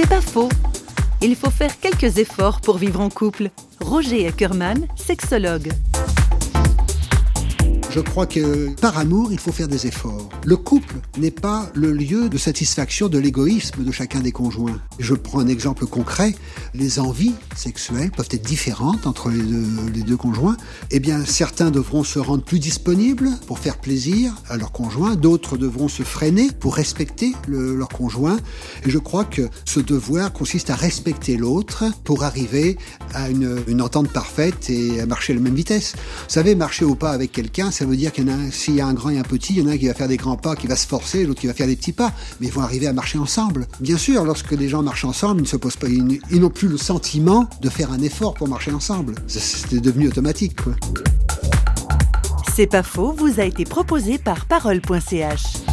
C'est pas faux. Il faut faire quelques efforts pour vivre en couple. Roger Ackerman, sexologue. Je crois que par amour, il faut faire des efforts. Le couple n'est pas le lieu de satisfaction de l'égoïsme de chacun des conjoints. Je prends un exemple concret. Les envies sexuelles peuvent être différentes entre les deux, conjoints. Eh bien, certains devront se rendre plus disponibles pour faire plaisir à leur conjoint. D'autres devront se freiner pour respecter le, leur conjoint. Et je crois que ce devoir consiste à respecter l'autre pour arriver à une, entente parfaite et à marcher à la même vitesse. Vous savez, marcher au pas avec quelqu'un, ça veut dire qu'il y en a, s'il y a un grand et un petit, il y en a un qui va faire des grands pas, qui va se forcer, l'autre qui va faire des petits pas, mais ils vont arriver à marcher ensemble. Bien sûr, lorsque des gens marchent ensemble, ils ne se posent pas, ils, n'ont plus le sentiment de faire un effort pour marcher ensemble. C'est devenu automatique. C'est pas faux, vous a été proposé par parole.ch.